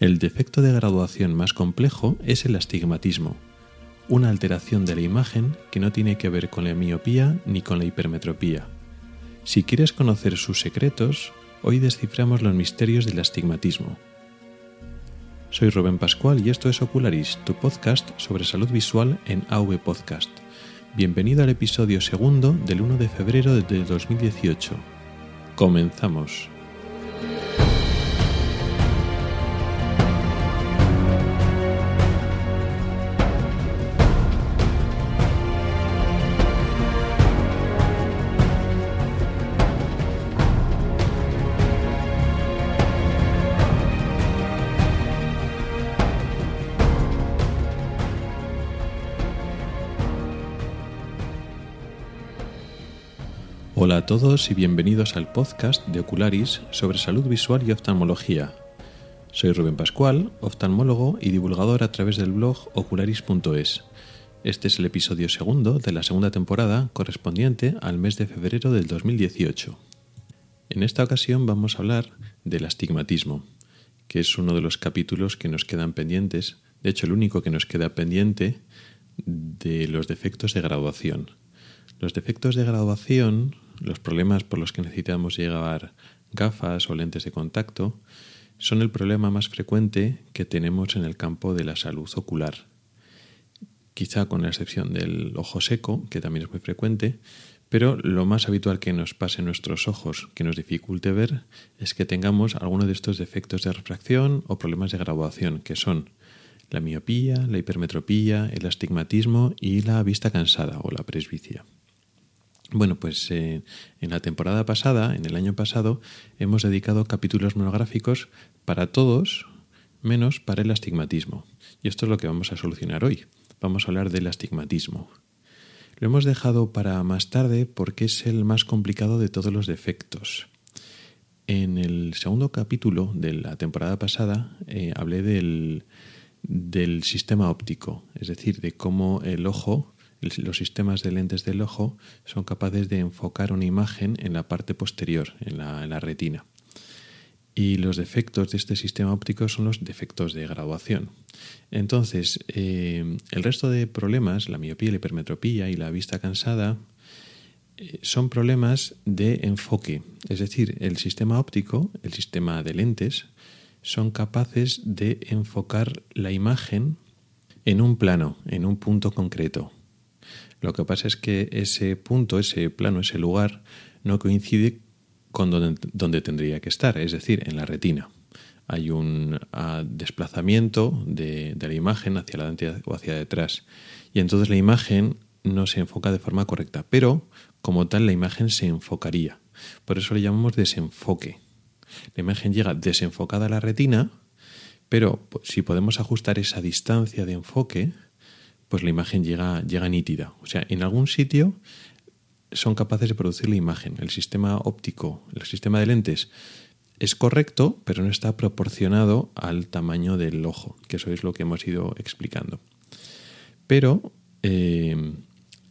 El defecto de graduación más complejo es el astigmatismo, una alteración de la imagen que no tiene que ver con la miopía ni con la hipermetropía. Si quieres conocer sus secretos, hoy desciframos los misterios del astigmatismo. Soy Rubén Pascual y esto es Ocularis, tu podcast sobre salud visual en AV Podcast. Bienvenido al episodio segundo del 1 de febrero de 2018. Comenzamos. Todos y bienvenidos al podcast de Ocularis sobre salud visual y oftalmología. Soy Rubén Pascual, oftalmólogo y divulgador a través del blog ocularis.es. Este es el episodio segundo de la segunda temporada correspondiente al mes de febrero del 2018. En esta ocasión vamos a hablar del astigmatismo, que es uno de los capítulos que nos quedan pendientes, de hecho el único que nos queda pendiente de los defectos de graduación. Los defectos de graduación los problemas por los que necesitamos llevar gafas o lentes de contacto son el problema más frecuente que tenemos en el campo de la salud ocular. Quizá con la excepción del ojo seco, que también es muy frecuente, pero lo más habitual que nos pase en nuestros ojos, que nos dificulte ver, es que tengamos alguno de estos defectos de refracción o problemas de graduación, que son la miopía, la hipermetropía, el astigmatismo y la vista cansada o la presbicia. Bueno, pues eh, en la temporada pasada, en el año pasado, hemos dedicado capítulos monográficos para todos, menos para el astigmatismo. Y esto es lo que vamos a solucionar hoy. Vamos a hablar del astigmatismo. Lo hemos dejado para más tarde porque es el más complicado de todos los defectos. En el segundo capítulo de la temporada pasada eh, hablé del, del sistema óptico, es decir, de cómo el ojo los sistemas de lentes del ojo son capaces de enfocar una imagen en la parte posterior, en la, retina. Y los defectos de este sistema óptico son los defectos de graduación. Entonces, eh, el resto de problemas, la miopía, la hipermetropía y la vista cansada, eh, son problemas de enfoque. Es decir, el sistema óptico, el sistema de lentes, son capaces de enfocar la imagen en un plano, en un punto concreto. Lo que pasa es que ese punto, ese plano, ese lugar no coincide con donde, tendría que estar, es decir, en la retina. Hay un ah, desplazamiento de, la imagen hacia adelante o hacia detrás. Y entonces la imagen no se enfoca de forma correcta, pero como tal la imagen se enfocaría. Por eso le llamamos desenfoque. La imagen llega desenfocada a la retina, pero si podemos ajustar esa distancia de enfoque, pues la imagen llega, llega nítida. O sea, en algún sitio son capaces de producir la imagen. El sistema óptico, el sistema de lentes es correcto, pero no está proporcionado al tamaño del ojo, que eso es lo que hemos ido explicando. Pero eh,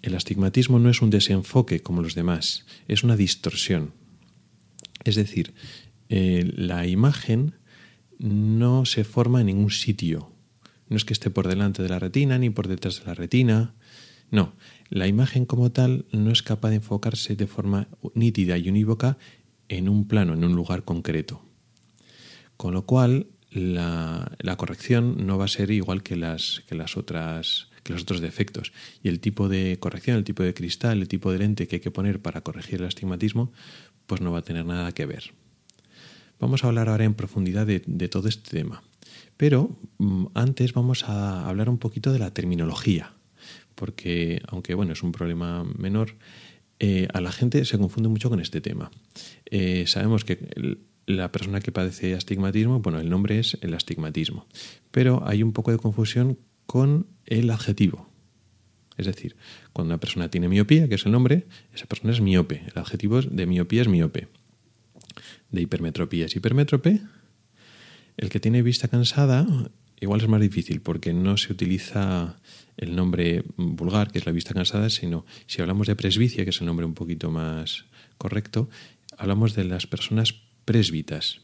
el astigmatismo no es un desenfoque como los demás, es una distorsión. Es decir, eh, la imagen no se forma en ningún sitio, no es que esté por delante de la retina ni por detrás de la retina. No, la imagen como tal no es capaz de enfocarse de forma nítida y unívoca en un plano, en un lugar concreto. Con lo cual, la, corrección no va a ser igual que, las, que, las otras, que los otros defectos. Y el tipo de corrección, el tipo de cristal, el tipo de lente que hay que poner para corregir el astigmatismo, pues no va a tener nada que ver. Vamos a hablar ahora en profundidad de todo este tema. Pero mm, antes vamos a hablar un poquito de la terminología, porque aunque bueno, es un problema menor, eh, a la gente se confunde mucho con este tema. Eh, sabemos que la persona que padece astigmatismo, bueno, el nombre es el astigmatismo, pero hay un poco de confusión con el adjetivo. Es decir, cuando una persona tiene miopía, que es el nombre, esa persona es miope. El adjetivo de miopía es miope. De hipermetropía es hipermétrope el que tiene vista cansada igual es más difícil porque no se utiliza el nombre vulgar, que es la vista cansada, sino si hablamos de presbicia, que es el nombre un poquito más correcto, hablamos de las personas presbitas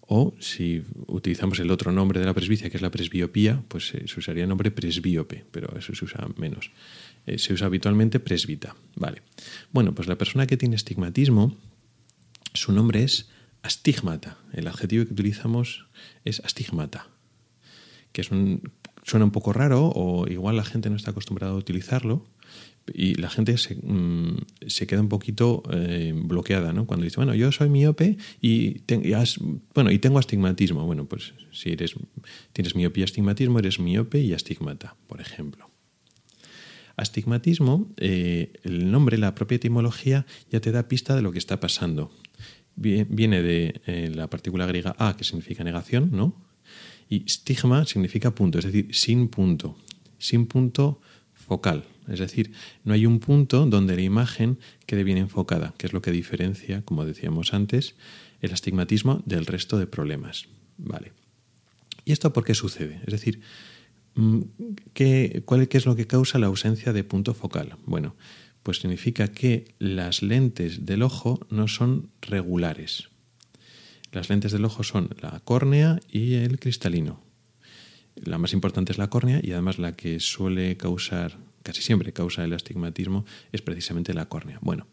O si utilizamos el otro nombre de la presbicia, que es la presbiopía, pues se usaría el nombre presbíope, pero eso se usa menos. Eh, se usa habitualmente presbita. Vale. Bueno, pues la persona que tiene estigmatismo, su nombre es astigmata. El adjetivo que utilizamos es astigmata, que es un, suena un poco raro o igual la gente no está acostumbrada a utilizarlo y la gente se, mm, queda un poquito eh, bloqueada ¿no? cuando dice, bueno, yo soy miope y, bueno, y tengo astigmatismo. Bueno, pues si eres, tienes miopía y astigmatismo, eres miope y astigmata, por ejemplo. Astigmatismo, eh, el nombre, la propia etimología ya te da pista de lo que está pasando. Viene de eh, la partícula griega a, que significa negación, ¿no? Y stigma significa punto, es decir, sin punto, sin punto focal. Es decir, no hay un punto donde la imagen quede bien enfocada, que es lo que diferencia, como decíamos antes, el astigmatismo del resto de problemas. Vale. ¿Y esto por qué sucede? Es decir, ¿qué, cuál, ¿qué es lo que causa la ausencia de punto focal? Bueno, pues significa que las lentes del ojo no son regulares. Las lentes del ojo son la córnea y el cristalino. La más importante es la córnea y además la que suele causar, casi siempre causa el astigmatismo, es precisamente la córnea. Bueno,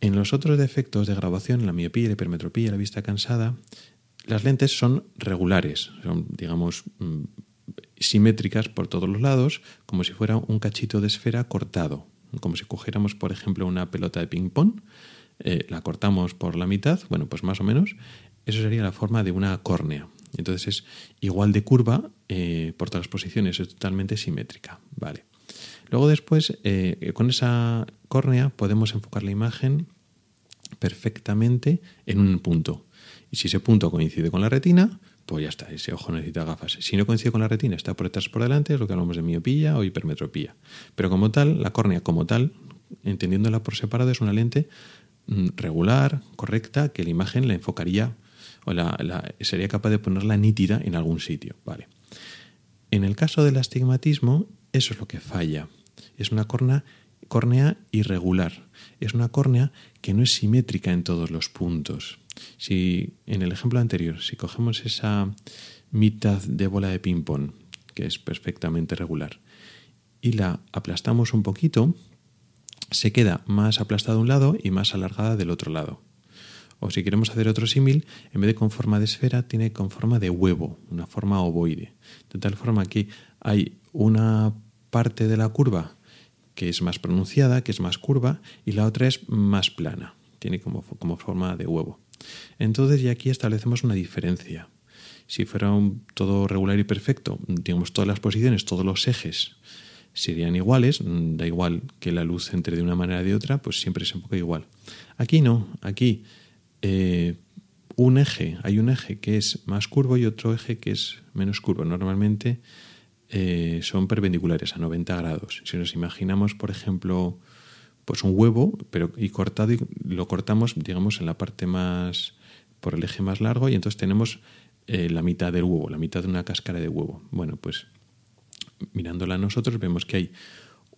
en los otros defectos de grabación, la miopía, la hipermetropía, la vista cansada, las lentes son regulares, son, digamos, mm, simétricas por todos los lados, como si fuera un cachito de esfera cortado, como si cogiéramos, por ejemplo, una pelota de ping-pong, eh, la cortamos por la mitad, bueno, pues más o menos, eso sería la forma de una córnea. Entonces es igual de curva eh, por todas las posiciones, es totalmente simétrica. Vale. Luego después, eh, con esa córnea podemos enfocar la imagen perfectamente en un punto. Y si ese punto coincide con la retina, pues ya está, ese ojo necesita gafas. Si no coincide con la retina, está por detrás por delante, es lo que hablamos de miopía o hipermetropía. Pero como tal, la córnea como tal, entendiéndola por separado, es una lente mm, regular, correcta, que la imagen la enfocaría o la, sería capaz de ponerla nítida en algún sitio. Vale. En el caso del astigmatismo, eso es lo que falla. Es una córnea, córnea irregular. Es una córnea que no es simétrica en todos los puntos. Si en el ejemplo anterior, si cogemos esa mitad de bola de ping-pong, que es perfectamente regular, y la aplastamos un poquito, se queda más aplastada de un lado y más alargada del otro lado. O si queremos hacer otro símil, en vez de con forma de esfera, tiene con forma de huevo, una forma ovoide. De tal forma que hay una parte de la curva que es más pronunciada, que es más curva, y la otra es más plana, tiene como, como forma de huevo. Entonces ya aquí establecemos una diferencia. Si fuera todo regular y perfecto, digamos todas las posiciones, todos los ejes serían iguales, da igual que la luz entre de una manera o de otra, pues siempre se enfoca igual. Aquí no, aquí eh, un eje, hay un eje que es más curvo y otro eje que es menos curvo. Normalmente eh, son perpendiculares a 90 grados. Si nos imaginamos, por ejemplo, pues un huevo, pero y cortado y lo cortamos, digamos, en la parte más por el eje más largo y entonces tenemos eh, la mitad del huevo, la mitad de una cáscara de huevo. Bueno, pues mirándola nosotros vemos que hay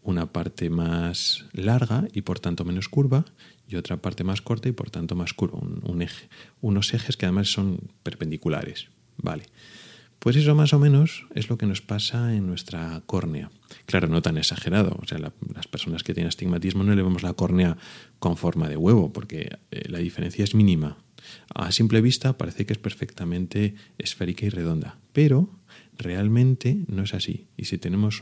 una parte más larga y por tanto menos curva y otra parte más corta y por tanto más curva, un, eje, unos ejes que además son perpendiculares. Vale. Pues eso más o menos es lo que nos pasa en nuestra córnea. Claro, no tan exagerado. O sea, las personas que tienen astigmatismo no le vemos la córnea con forma de huevo, porque eh, la diferencia es mínima. A simple vista parece que es perfectamente esférica y redonda, pero realmente no es así. Y si tenemos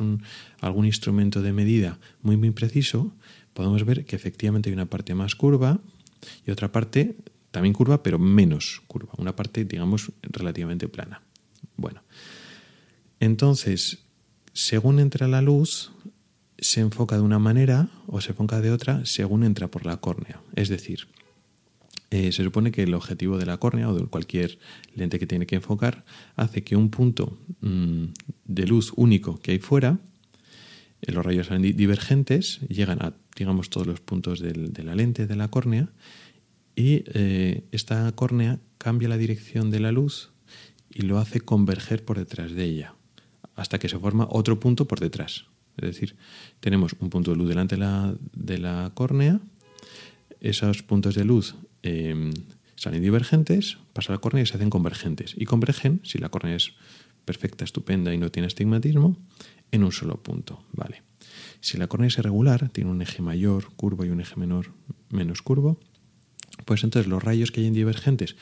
algún instrumento de medida muy, muy preciso, podemos ver que efectivamente hay una parte más curva y otra parte también curva, pero menos curva. Una parte, digamos, relativamente plana. Bueno, entonces, según entra la luz, se enfoca de una manera o se enfoca de otra según entra por la córnea. Es decir, eh, se supone que el objetivo de la córnea o de cualquier lente que tiene que enfocar hace que un punto mm, de luz único que hay fuera, eh, los rayos divergentes llegan a, digamos, todos los puntos de la lente de la córnea y eh, esta córnea cambia la dirección de la luz y lo hace converger por detrás de ella, hasta que se forma otro punto por detrás. Es decir, tenemos un punto de luz delante de la, de la córnea, esos puntos de luz em, Salen divergentes, pasa la córnea y se hacen convergentes. Y convergen, si la córnea es perfecta, estupenda y no tiene astigmatismo, en un solo punto. Vale. Si la córnea es irregular, tiene un eje mayor curvo y un eje menor menos curvo, pues entonces los rayos que hay en divergentes,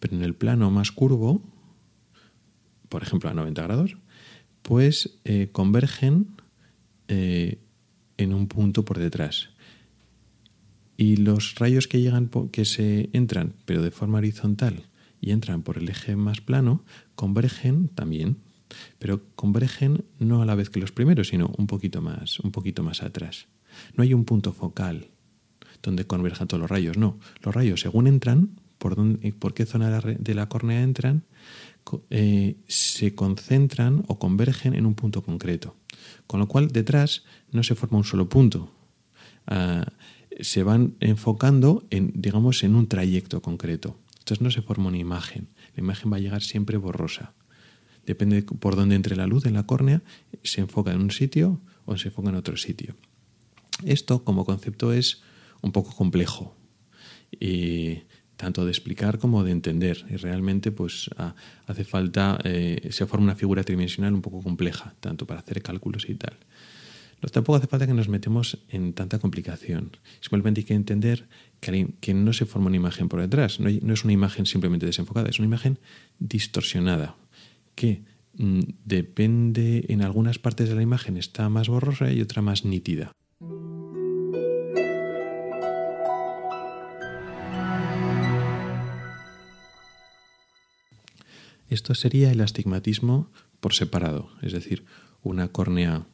pero en el plano más curvo, por ejemplo a 90 grados, pues eh, convergen eh, en un punto por detrás. Y los rayos que llegan, que se entran, pero de forma horizontal, y entran por el eje más plano, convergen también, pero convergen no a la vez que los primeros, sino un poquito más, un poquito más atrás. No hay un punto focal donde converjan todos los rayos, no. Los rayos, según entran, por, dónde, por qué zona de la córnea entran, eh, se concentran o convergen en un punto concreto. Con lo cual, detrás no se forma un solo punto. Ah, se van enfocando en, digamos, en un trayecto concreto. Entonces no se forma una imagen. La imagen va a llegar siempre borrosa. Depende por dónde entre la luz en la córnea, se enfoca en un sitio o se enfoca en otro sitio. Esto como concepto es un poco complejo. Tanto de explicar como de entender. Y realmente pues hace falta, eh, se forma una figura tridimensional un poco compleja, tanto para hacer cálculos y tal. No, tampoco hace falta que nos metemos en tanta complicación. Simplemente hay que entender que, no se forma una imagen por detrás, no, no, es una imagen simplemente desenfocada, es una imagen distorsionada, que mm, depende, en algunas partes de la imagen está más borrosa y otra más nítida. Esto sería el astigmatismo por separado, es decir, una córnea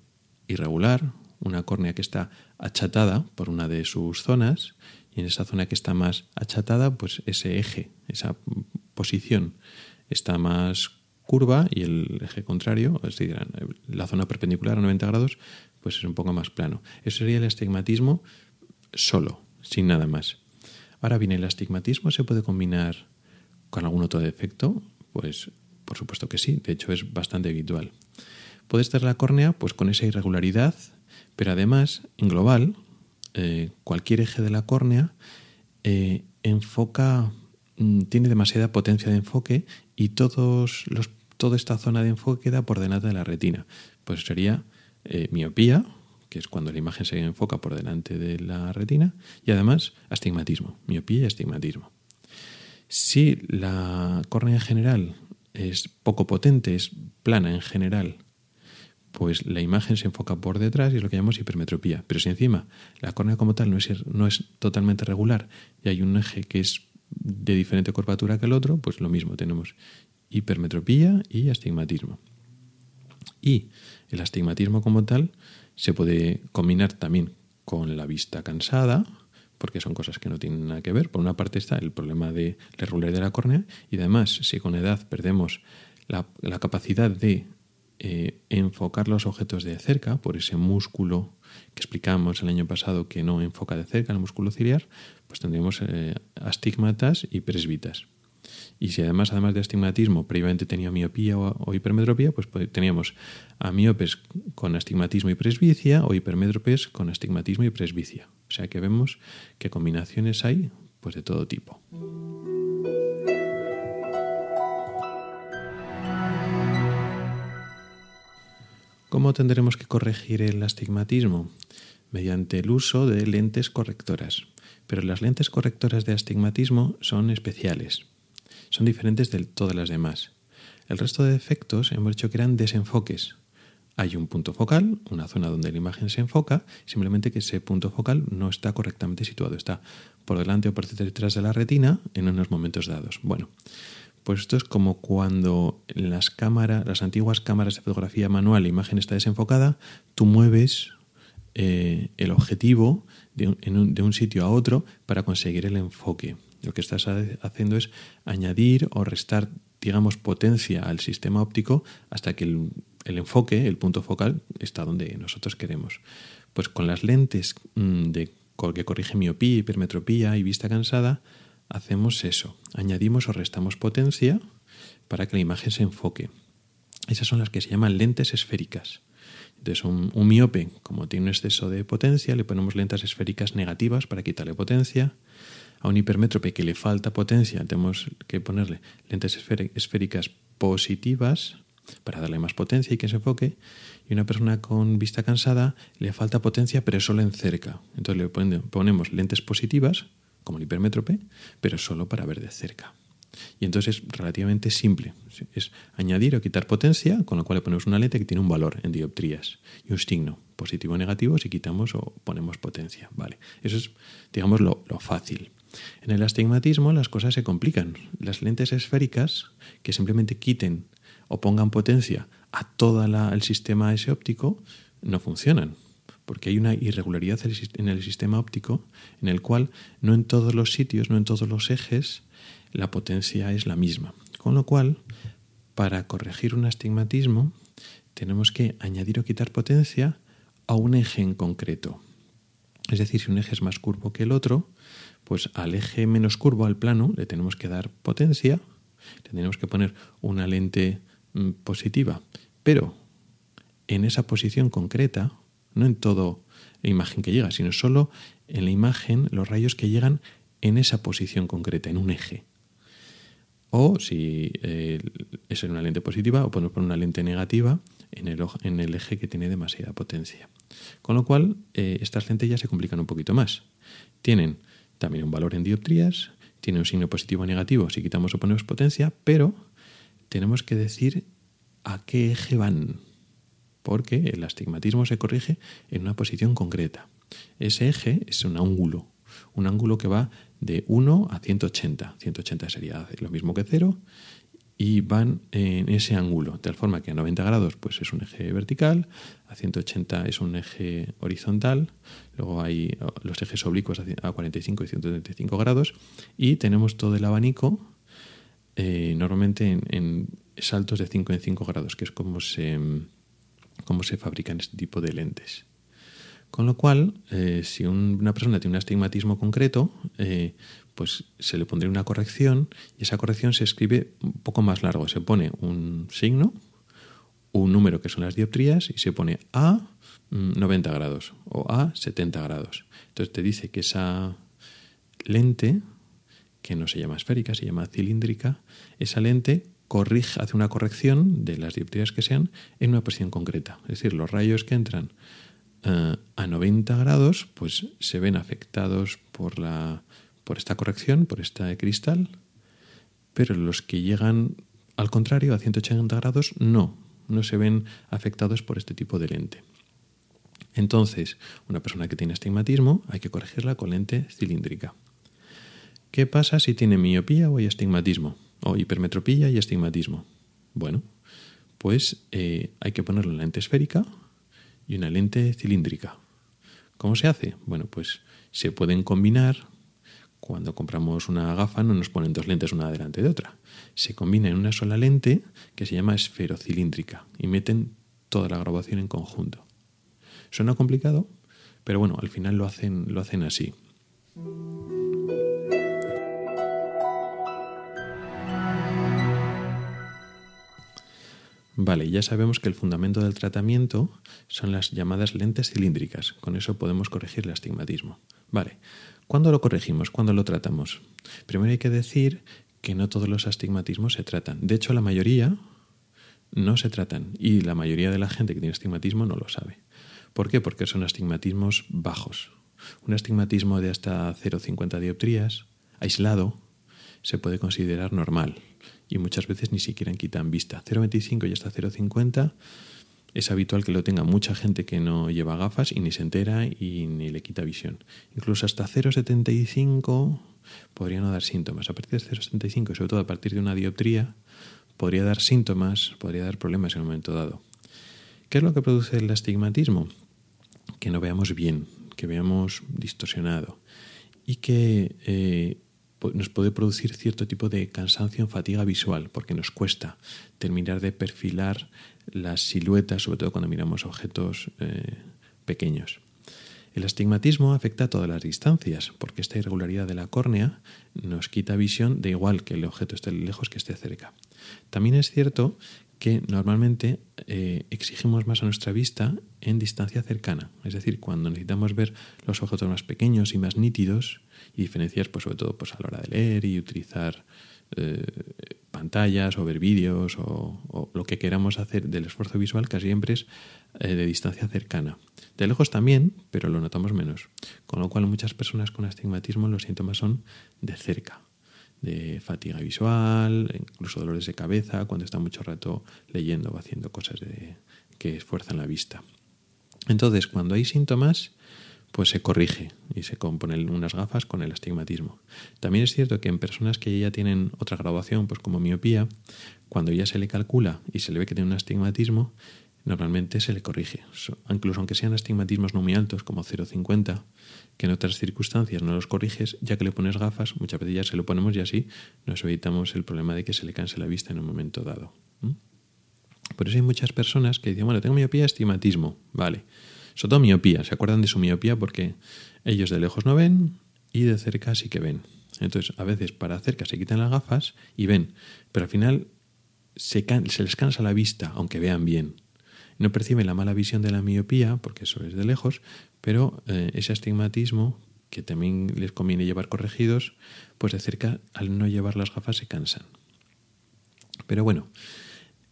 irregular, una córnea que está achatada por una de sus zonas y en esa zona que está más achatada, pues ese eje, esa posición está más curva y el eje contrario, es decir, la zona perpendicular a 90 grados, pues es un poco más plano. Eso sería el astigmatismo solo, sin nada más. Ahora bien, el astigmatismo se puede combinar con algún otro defecto. Pues por supuesto que sí, de hecho es bastante habitual. Puede estar la córnea pues con esa irregularidad, pero además, en global, eh, cualquier eje de la córnea eh, enfoca, mm, tiene demasiada potencia de enfoque y todos los, toda esta zona de enfoque queda por delante de la retina. Pues sería eh, miopía, que es cuando la imagen se enfoca por delante de la retina, y además astigmatismo, miopía y astigmatismo. Si la córnea en general es poco potente, es plana en general, pues la imagen se enfoca por detrás y es lo que llamamos hipermetropía. Pero si encima la córnea como tal no es, no es totalmente regular y hay un eje que es de diferente curvatura que el otro, pues lo mismo, tenemos hipermetropía y astigmatismo. Y el astigmatismo como tal se puede combinar también con la vista cansada, porque son cosas que no tienen nada que ver. Por una parte está el problema de la irregularidad de la córnea y además si con edad perdemos la, capacidad de eh, enfocar los objetos de cerca por ese músculo que explicamos el año pasado que no enfoca de cerca el músculo ciliar, pues tendríamos eh, astigmatas y presbitas. Y si además, además de astigmatismo, previamente tenía miopía o, hipermetropía, pues, pues teníamos a miopes con astigmatismo y presbicia o hipermétropes con astigmatismo y presbicia. O sea que vemos qué combinaciones hay pues de todo tipo. ¿Cómo tendremos que corregir el astigmatismo? Mediante el uso de lentes correctoras. Pero las lentes correctoras de astigmatismo son especiales. Son diferentes de todas las demás. El resto de efectos hemos dicho que eran desenfoques, hay un punto focal, una zona donde la imagen se enfoca, simplemente que ese punto focal no está correctamente situado, está por delante o por detrás de la retina en unos momentos dados. Bueno, pues esto es como cuando las cámaras, las antiguas cámaras de fotografía manual, la imagen está desenfocada, tú mueves eh, el objetivo de un sitio a otro para conseguir el enfoque. Lo que estás haciendo es añadir o restar, digamos, potencia al sistema óptico hasta que el enfoque, el punto focal, está donde nosotros queremos. Pues con las lentes mm, de, que corrige miopía, hipermetropía y vista cansada, hacemos eso. Añadimos o restamos potencia para que la imagen se enfoque. Esas son las que se llaman lentes esféricas. Entonces, un, un, miope, como tiene un exceso de potencia, le ponemos lentes esféricas negativas para quitarle potencia. A un hipermétrope que le falta potencia, tenemos que ponerle lentes esféricas positivas para darle más potencia y que se enfoque. Y una persona con vista cansada le falta potencia, pero solo en cerca. Entonces le ponemos lentes positivas, como el hipermétrope, pero solo para ver de cerca. Y entonces es relativamente simple. Es añadir o quitar potencia, con lo cual le ponemos una lente que tiene un valor en dioptrías y un signo positivo o negativo si quitamos o ponemos potencia. Vale, eso es, digamos, lo, lo fácil. En el astigmatismo las cosas se complican. Las lentes esféricas que simplemente quiten o pongan potencia a todo el sistema ese óptico no funcionan porque hay una irregularidad en el sistema óptico en el cual no en todos los sitios, no en todos los ejes, la potencia es la misma. Con lo cual, para corregir un astigmatismo, tenemos que añadir o quitar potencia a un eje en concreto. Es decir, si un eje es más curvo que el otro, pues al eje menos curvo, al plano, le tenemos que dar potencia, tenemos que poner una lente mm, positiva, pero en esa posición concreta, no en toda la imagen que llega, sino solo en la imagen, los rayos que llegan en esa posición concreta, en un eje. O si eh, es en una lente positiva, o podemos poner una lente negativa en el, en el eje que tiene demasiada potencia. Con lo cual, eh, estas lentes ya se complican un poquito más. Tienen también un valor en dioptrías, tienen un signo positivo o negativo si quitamos o ponemos potencia, pero tenemos que decir a qué eje van, porque el astigmatismo se corrige en una posición concreta. Ese eje es un ángulo, un ángulo que va de 1 a 180. 180 sería lo mismo que 0 y van en ese ángulo, de tal forma que a 90 grados pues es un eje vertical, a 180 es un eje horizontal, luego hay los ejes oblicuos a 45 y 135 grados y tenemos todo el abanico eh, normalmente en, saltos de 5 en 5 grados, que es como se, como se fabrican este tipo de lentes. Con lo cual, eh, si una persona tiene un astigmatismo concreto, eh, pues se le pondría una corrección y esa corrección se escribe un poco más largo. Se pone un signo, un número que son las dioptrías y se pone a 90 mm, grados o a 70 grados. Entonces te dice que esa lente, que no se llama esférica, se llama cilíndrica, esa lente corrige, hace una corrección de las dioptrías que sean en una posición concreta. Es decir, los rayos que entran eh, a 90 grados, pues se ven afectados por, la, por esta corrección, por este cristal, pero los que llegan al contrario, a 180 grados, no, no se ven afectados por este tipo de lente. Entonces, una persona que tiene astigmatismo hay que corregirla con lente cilíndrica. ¿Qué pasa si tiene miopía o astigmatismo? O hipermetropía y astigmatismo. Bueno, pues eh, hay que ponerle lente esférica y una lente cilíndrica. ¿Cómo se hace? Bueno, pues se pueden combinar. Cuando compramos una gafa no nos ponen dos lentes una delante de otra. Se combina en una sola lente que se llama esferocilíndrica y meten toda la grabación en conjunto. Suena complicado, pero bueno, al final lo hacen, lo hacen así. Vale, ya sabemos que el fundamento del tratamiento son las llamadas lentes cilíndricas. Con eso podemos corregir el astigmatismo. Vale, ¿cuándo lo corregimos? ¿Cuándo lo tratamos? Primero hay que decir que no todos los astigmatismos se tratan. De hecho, la mayoría no se tratan y la mayoría de la gente que tiene astigmatismo no lo sabe. ¿Por qué? Porque son astigmatismos bajos. Un astigmatismo de hasta 0,50 dioptrías, aislado, se puede considerar normal y muchas veces ni siquiera quitan vista. 0,25 y hasta 0,50 es habitual que lo tenga mucha gente que no lleva gafas y ni se entera y ni le quita visión. Incluso hasta 0,75 podría no dar síntomas. A partir de 0,75 y sobre todo a partir de una dioptría podría dar síntomas, podría dar problemas en un momento dado. ¿Qué es lo que produce el astigmatismo? Que no veamos bien, que veamos distorsionado y que eh, nos puede producir cierto tipo de cansancio en fatiga visual, porque nos cuesta terminar de perfilar las siluetas, sobre todo cuando miramos objetos eh, pequeños. El astigmatismo afecta a todas las distancias, porque esta irregularidad de la córnea nos quita visión de igual que el objeto esté lejos que esté cerca. También es cierto que normalmente eh, exigimos más a nuestra vista en distancia cercana, es decir, cuando necesitamos ver los objetos más pequeños y más nítidos, y diferencias, pues sobre todo pues, a la hora de leer y utilizar eh, pantallas o ver vídeos o, lo que queramos hacer del esfuerzo visual casi siempre es eh, de distancia cercana. De lejos también, pero lo notamos menos. Con lo cual muchas personas con astigmatismo los síntomas son de cerca, de fatiga visual, incluso dolores de cabeza cuando está mucho rato leyendo o haciendo cosas que esfuerzan la vista. Entonces, cuando hay síntomas, pues se corrige y se componen unas gafas con el astigmatismo. También es cierto que en personas que ya tienen otra graduación, pues como miopía, cuando ya se le calcula y se le ve que tiene un astigmatismo, normalmente se le corrige. Incluso aunque sean astigmatismos no muy altos, como 0,50, que en otras circunstancias no los corriges, ya que le pones gafas, muchas veces ya se lo ponemos y así nos evitamos el problema de que se le canse la vista en un momento dado. Por eso hay muchas personas que dicen, bueno, tengo miopía, astigmatismo, vale. Sobre todo miopía, se acuerdan de su miopía porque ellos de lejos no ven y de cerca sí que ven. Entonces, a veces para cerca se quitan las gafas y ven, pero al final se, se les cansa la vista, aunque vean bien. No perciben la mala visión de la miopía, porque eso es de lejos, pero eh, ese astigmatismo, que también les conviene llevar corregidos, pues de cerca, al no llevar las gafas, se cansan. Pero bueno,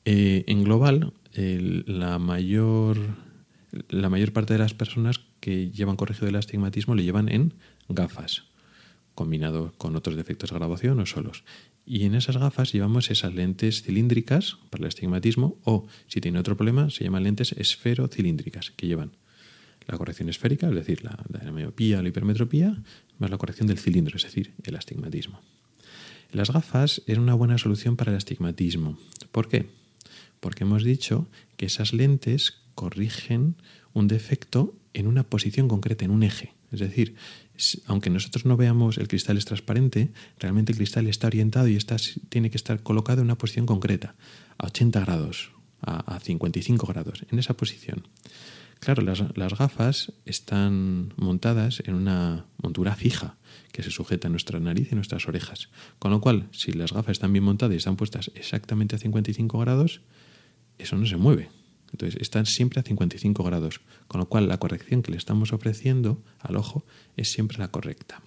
eh, en global, la, mayor, la mayor parte de las personas que llevan corregido el astigmatismo lo llevan en gafas, combinado con otros defectos de graduación o solos. Y en esas gafas llevamos esas lentes cilíndricas para el astigmatismo o, si tiene otro problema, se llaman lentes esferocilíndricas, que llevan la corrección esférica, es decir, la, la miopía o la hipermetropía, más la corrección del cilindro, es decir, el astigmatismo. Las gafas es una buena solución para el astigmatismo. ¿Por qué? Porque hemos dicho que esas lentes corrigen un defecto en una posición concreta, en un eje. Es decir, aunque nosotros no veamos el cristal es transparente, realmente el cristal está orientado y está, tiene que estar colocado en una posición concreta, a 80 grados, a, 55 grados, en esa posición. Claro, las, las, gafas están montadas en una montura fija que se sujeta a nuestra nariz y nuestras orejas. Con lo cual, si las gafas están bien montadas y están puestas exactamente a 55 grados, eso no se mueve. Entonces están siempre a 55 grados, con lo cual la corrección que le estamos ofreciendo al ojo es siempre la correcta.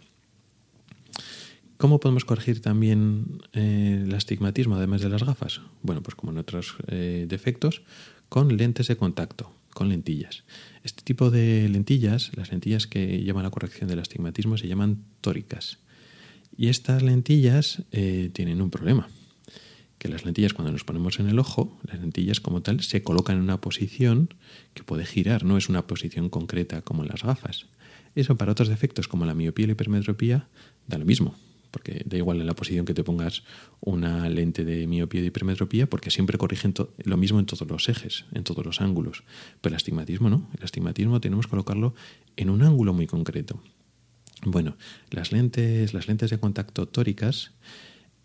¿Cómo podemos corregir también eh, el astigmatismo además de las gafas? Bueno, pues como en otros eh, defectos, con lentes de contacto, con lentillas. Este tipo de lentillas, las lentillas que llevan la corrección del astigmatismo, se llaman tóricas. Y estas lentillas eh, tienen un problema que las lentillas cuando nos ponemos en el ojo, las lentillas como tal se colocan en una posición que puede girar, no es una posición concreta como en las gafas. Eso para otros defectos como la miopía y la hipermetropía da lo mismo, porque da igual en la posición que te pongas una lente de miopía y hipermetropía, porque siempre corrigen lo mismo en todos los ejes, en todos los ángulos. Pero el astigmatismo no, el astigmatismo tenemos que colocarlo en un ángulo muy concreto. Bueno, las lentes, las lentes de contacto tóricas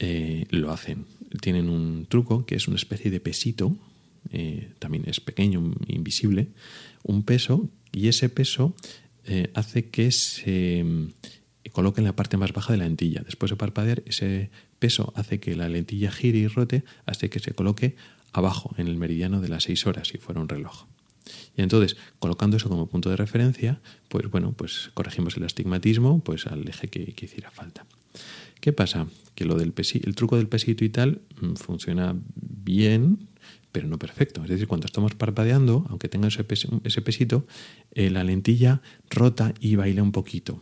eh, lo hacen. Tienen un truco que es una especie de pesito, eh, también es pequeño, invisible, un peso, y ese peso eh, hace que se coloque en la parte más baja de la lentilla. Después de parpadear, ese peso hace que la lentilla gire y rote hasta que se coloque abajo, en el meridiano de las 6 horas, si fuera un reloj. Y entonces, colocando eso como punto de referencia, pues bueno, pues corregimos el astigmatismo pues al eje que hiciera falta. ¿Qué pasa? Que lo del el truco del pesito y tal mm, funciona bien, pero no perfecto. Es decir, cuando estamos parpadeando, aunque tenga ese, pesito, eh, la lentilla rota y baila un poquito.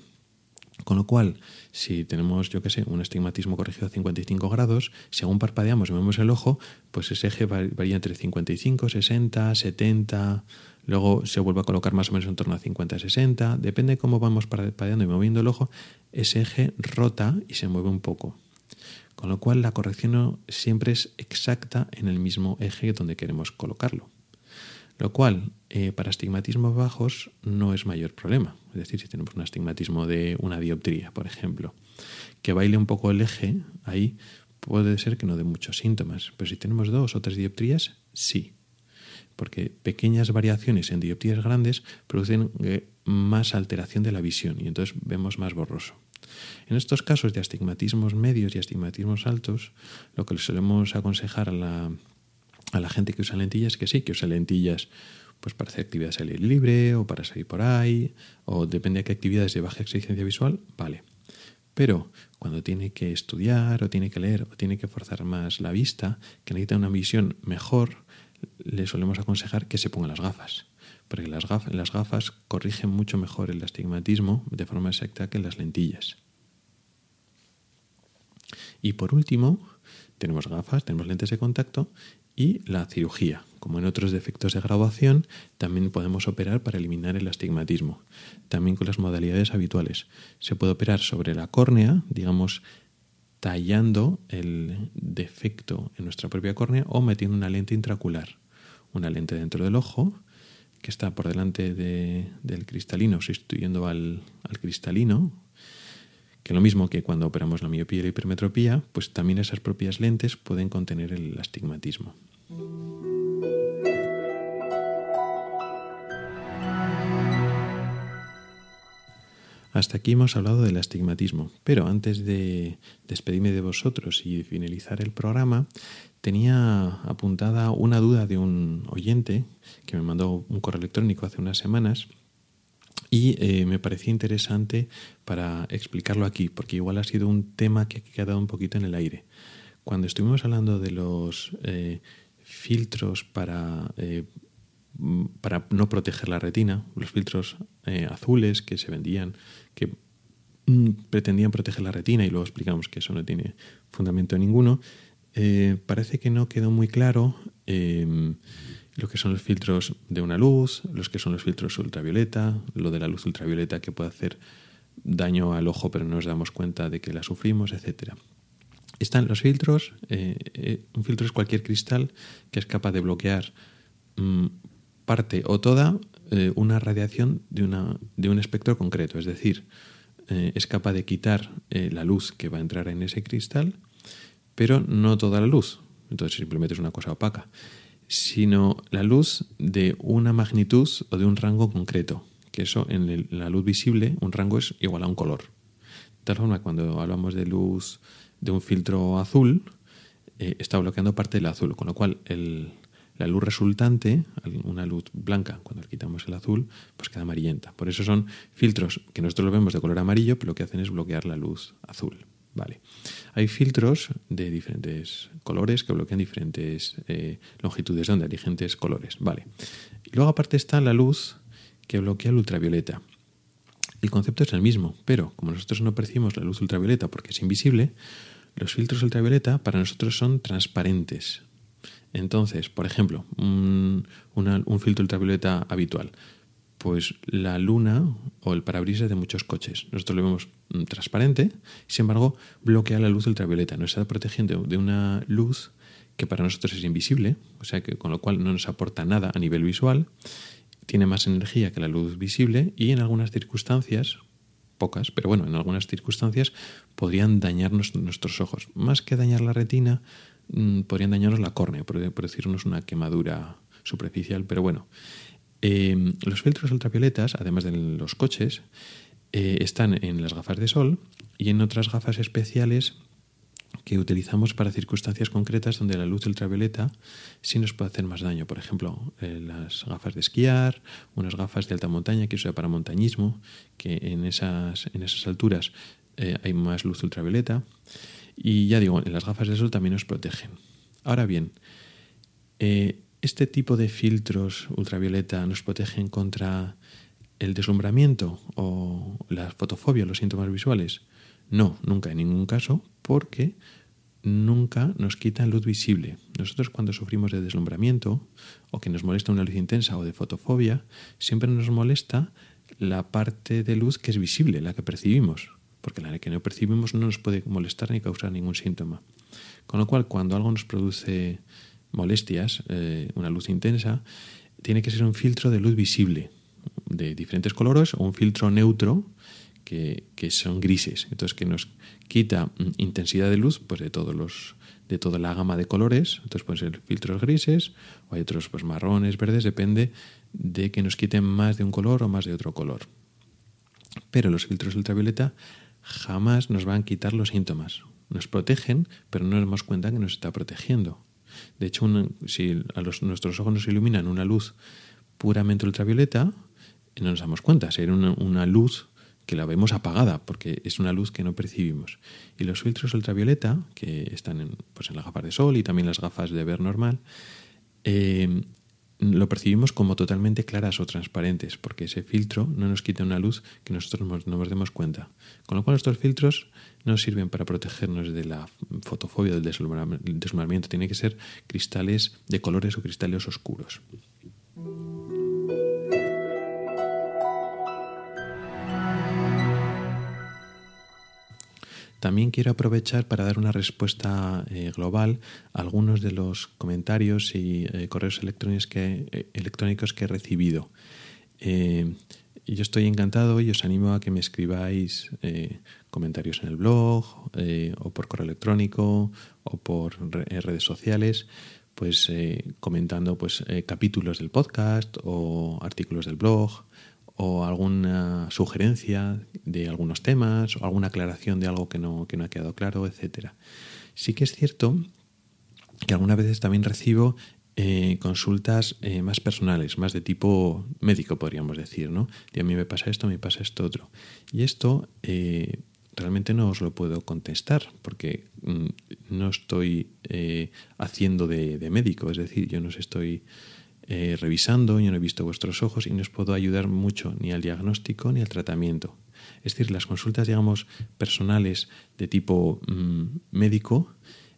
Con lo cual, si tenemos, yo qué sé, un estigmatismo corregido a 55 grados, según parpadeamos y vemos el ojo, pues ese eje varía entre 55, 60, 70, luego se vuelve a colocar más o menos en torno a 50-60, depende de cómo vamos parpadeando y moviendo el ojo, ese eje rota y se mueve un poco. Con lo cual la corrección siempre es exacta en el mismo eje donde queremos colocarlo. Lo cual, eh, para astigmatismos bajos no es mayor problema. Es decir, si tenemos un astigmatismo de una dioptría, por ejemplo, que baile un poco el eje, ahí puede ser que no dé muchos síntomas. Pero si tenemos dos o tres dioptrías, sí porque pequeñas variaciones en dioptrías grandes producen eh, más alteración de la visión y entonces vemos más borroso. En estos casos de astigmatismos medios y astigmatismos altos, lo que le solemos aconsejar a la, a la gente que usa lentillas que sí, que use lentillas pues para hacer actividades al aire libre o para salir por ahí, o depende de qué actividades de baja exigencia visual, vale. Pero cuando tiene que estudiar o tiene que leer o tiene que forzar más la vista, que necesita una visión mejor, le solemos aconsejar que se ponga las gafas. Porque las gafas, las gafas corrigen mucho mejor el astigmatismo de forma exacta que las lentillas. Y por último, tenemos gafas, tenemos lentes de contacto y la cirugía. Como en otros defectos de graduación, también podemos operar para eliminar el astigmatismo, también con las modalidades habituales. Se puede operar sobre la córnea, digamos, tallando el defecto en nuestra propia córnea o metiendo una lente intracular, una lente dentro del ojo que está por delante del cristalino, sustituyendo al, al cristalino, que lo mismo que cuando operamos la miopía y la hipermetropía, pues también esas propias lentes pueden contener el astigmatismo. Hasta aquí hemos hablado del astigmatismo, pero antes de despedirme de vosotros y finalizar el programa, tenía apuntada una duda de un oyente que me mandó un correo electrónico hace unas semanas y eh, me parecía interesante para explicarlo aquí, porque igual ha sido un tema que ha quedado un poquito en el aire. Cuando estuvimos hablando de los eh, filtros para, eh, para no proteger la retina, los filtros azules que se vendían, que mm, pretendían proteger la retina y luego explicamos que eso no tiene fundamento ninguno, parece que no quedó muy claro lo que son los filtros de una luz, los que son los filtros ultravioleta, lo de la luz ultravioleta que puede hacer daño al ojo pero no nos damos cuenta de que la sufrimos, etc. Están los filtros, eh, eh, un filtro es cualquier cristal que es capaz de bloquear mm, parte o toda eh, una radiación de, una, de un espectro concreto, es decir, es capaz de quitar la luz que va a entrar en ese cristal, pero no toda la luz, entonces simplemente es una cosa opaca sino la luz de una magnitud o de un rango concreto, que eso en la luz visible, un rango es igual a un color. De tal forma, cuando hablamos de luz de un filtro azul, eh, está bloqueando parte del azul, con lo cual la luz resultante, una luz blanca, cuando quitamos el azul, pues queda amarillenta. Por eso son filtros que nosotros lo vemos de color amarillo, pero lo que hacen es bloquear la luz azul. Vale. Hay filtros de diferentes colores que bloquean diferentes eh, longitudes de onda, diferentes colores. Vale. Y luego aparte está la luz que bloquea el ultravioleta. El concepto es el mismo, pero como nosotros no percibimos la luz ultravioleta porque es invisible, los filtros ultravioleta para nosotros son transparentes. Entonces, por ejemplo, un filtro ultravioleta habitual pues la luna o el parabrisas de muchos coches. Nosotros lo vemos mm, transparente, sin embargo, bloquea la luz ultravioleta. Nos está protegiendo de una luz que para nosotros es invisible, o sea que con lo cual no nos aporta nada a nivel visual, tiene más energía que la luz visible y en algunas circunstancias, pocas, pero bueno, en algunas circunstancias podrían dañarnos nuestros ojos. Más que dañar la retina, mm, podrían dañarnos la córnea, producirnos una quemadura superficial, pero bueno, Em, los filtros ultravioletas, además de los coches, eh, están en las gafas de sol y en otras gafas especiales que utilizamos para circunstancias concretas donde la luz ultravioleta sí nos puede hacer más daño. Por ejemplo, eh, las gafas de esquiar, unas gafas de alta montaña que usa para montañismo, que en esas, en esas alturas eh, hay más luz ultravioleta. Y ya digo, en las gafas de sol también nos protegen. Ahora bien, ¿Este tipo de filtros ultravioleta nos protegen contra el deslumbramiento o la fotofobia, los síntomas visuales? No, nunca en ningún caso, porque nunca nos quitan luz visible. Nosotros cuando sufrimos de deslumbramiento o que nos molesta una luz intensa o de fotofobia, siempre nos molesta la parte de luz que es visible, la que percibimos, porque la que no percibimos no nos puede molestar ni causar ningún síntoma. Con lo cual, cuando algo nos produce molestias, eh, una luz intensa, tiene que ser un filtro de luz visible de diferentes colores o un filtro neutro que, son grises. Entonces, que nos quita mm, intensidad de luz pues, de, todos los, de toda la gama de colores. Entonces, pueden ser filtros grises o hay otros pues, marrones, verdes, depende de que nos quiten más de un color o más de otro color. Pero los filtros ultravioleta jamás nos van a quitar los síntomas. Nos protegen, pero no nos damos cuenta que nos está protegiendo. De hecho, si a nuestros ojos nos iluminan una luz puramente ultravioleta, no nos damos cuenta. Sería una, una luz que la vemos apagada porque es una luz que no percibimos. Y los filtros ultravioleta, que están en, pues en las gafas de sol y también las gafas de ver normal, eh, lo percibimos como totalmente claras o transparentes, porque ese filtro no nos quita una luz que nosotros no nos demos cuenta. Con lo cual estos filtros no sirven para protegernos de la fotofobia, del deslumbramiento. Tiene que ser cristales de colores o cristales oscuros. También quiero aprovechar para dar una respuesta eh, global a algunos de los comentarios y eh, correos electrónicos que, eh, electrónicos que he recibido. yo estoy encantado y os animo a que me escribáis comentarios en el blog o por correo electrónico o por redes sociales pues comentando pues capítulos del podcast o artículos del blog o alguna sugerencia de algunos temas o alguna aclaración de algo que no, que no ha quedado claro, etcétera. Sí que es cierto que algunas veces también recibo eh, consultas eh, más personales, más de tipo médico, podríamos decir, ¿no? De a mí me pasa esto, me pasa esto otro. Y esto eh, realmente no os lo puedo contestar porque mm, no estoy haciendo de, de, médico, es decir, yo no estoy eh, revisando, yo no he visto vuestros ojos y no os puedo ayudar mucho ni al diagnóstico ni al tratamiento. Es decir, las consultas, digamos, personales de tipo mm, médico,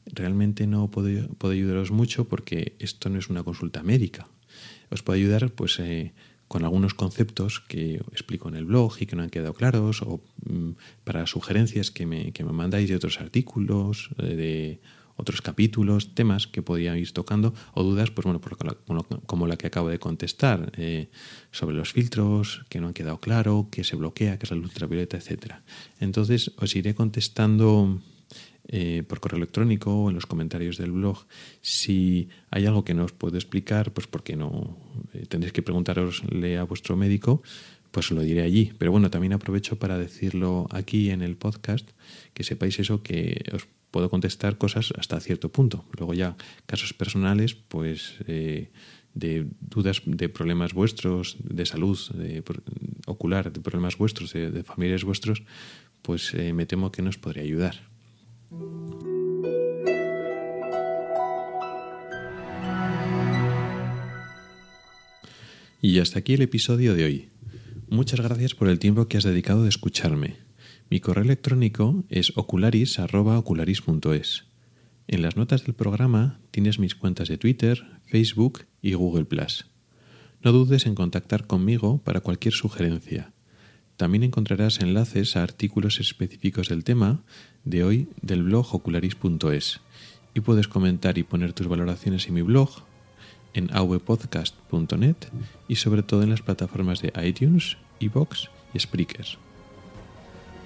realmente no puedo, ayudaros mucho porque esto no es una consulta médica. Os puedo ayudar, pues, eh, con algunos conceptos que explico en el blog y que no han quedado claros, o mm, para sugerencias que me, que me mandáis de otros artículos, eh, de otros capítulos, temas que podía ir tocando o dudas, pues bueno, como la que acabo de contestar eh, sobre los filtros, que no han quedado claro, que se bloquea, que es la luz ultravioleta, etcétera. Entonces os iré contestando eh, por correo electrónico o en los comentarios del blog. Si hay algo que no os puedo explicar, pues porque no eh, tendréis que preguntarosle a vuestro médico, pues lo diré allí. Pero bueno, también aprovecho para decirlo aquí en el podcast, que sepáis eso, que os puedo contestar cosas hasta cierto punto. Luego ya casos personales, pues eh, de dudas de problemas vuestros, de salud de, ocular, de problemas vuestros, de, familiares vuestros, pues eh, me temo que nos podría ayudar. Y hasta aquí el episodio de hoy. Muchas gracias por el tiempo que has dedicado de escucharme. Mi correo electrónico es ocularis.ocularis.es. En las notas del programa tienes mis cuentas de Twitter, Facebook y Google ⁇ No dudes en contactar conmigo para cualquier sugerencia. También encontrarás enlaces a artículos específicos del tema de hoy del blog ocularis.es y puedes comentar y poner tus valoraciones en mi blog en avpodcast.net y sobre todo en las plataformas de iTunes, iBox y Spreaker.